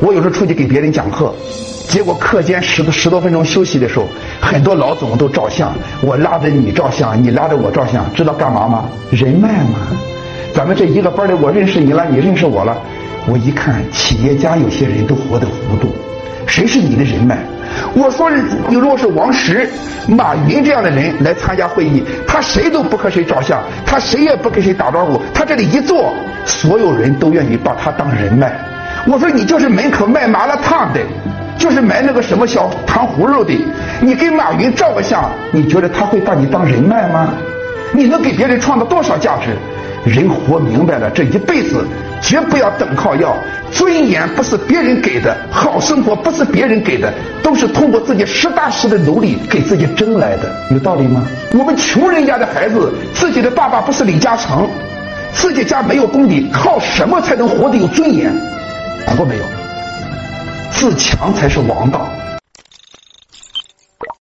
我有时候出去给别人讲课，结果课间十十多分钟休息的时候，很多老总都照相，我拉着你照相，你拉着我照相，知道干嘛吗？人脉嘛。咱们这一个班的，我认识你了，你认识我了。我一看，企业家有些人都活得糊涂，谁是你的人脉？我说，你如果是王石、马云这样的人来参加会议，他谁都不和谁照相，他谁也不跟谁打招呼，他这里一坐，所有人都愿意把他当人脉。我说你就是门口卖麻辣烫的，就是卖那个什么小糖葫芦的，你跟马云照个相，你觉得他会把你当人脉吗？你能给别人创造多少价值？人活明白了，这一辈子绝不要等靠要。尊严不是别人给的，好生活不是别人给的，都是通过自己实打实的努力给自己争来的，有道理吗？我们穷人家的孩子，自己的爸爸不是李嘉诚，自己家没有功底，靠什么才能活得有尊严？想过没有？自强才是王道。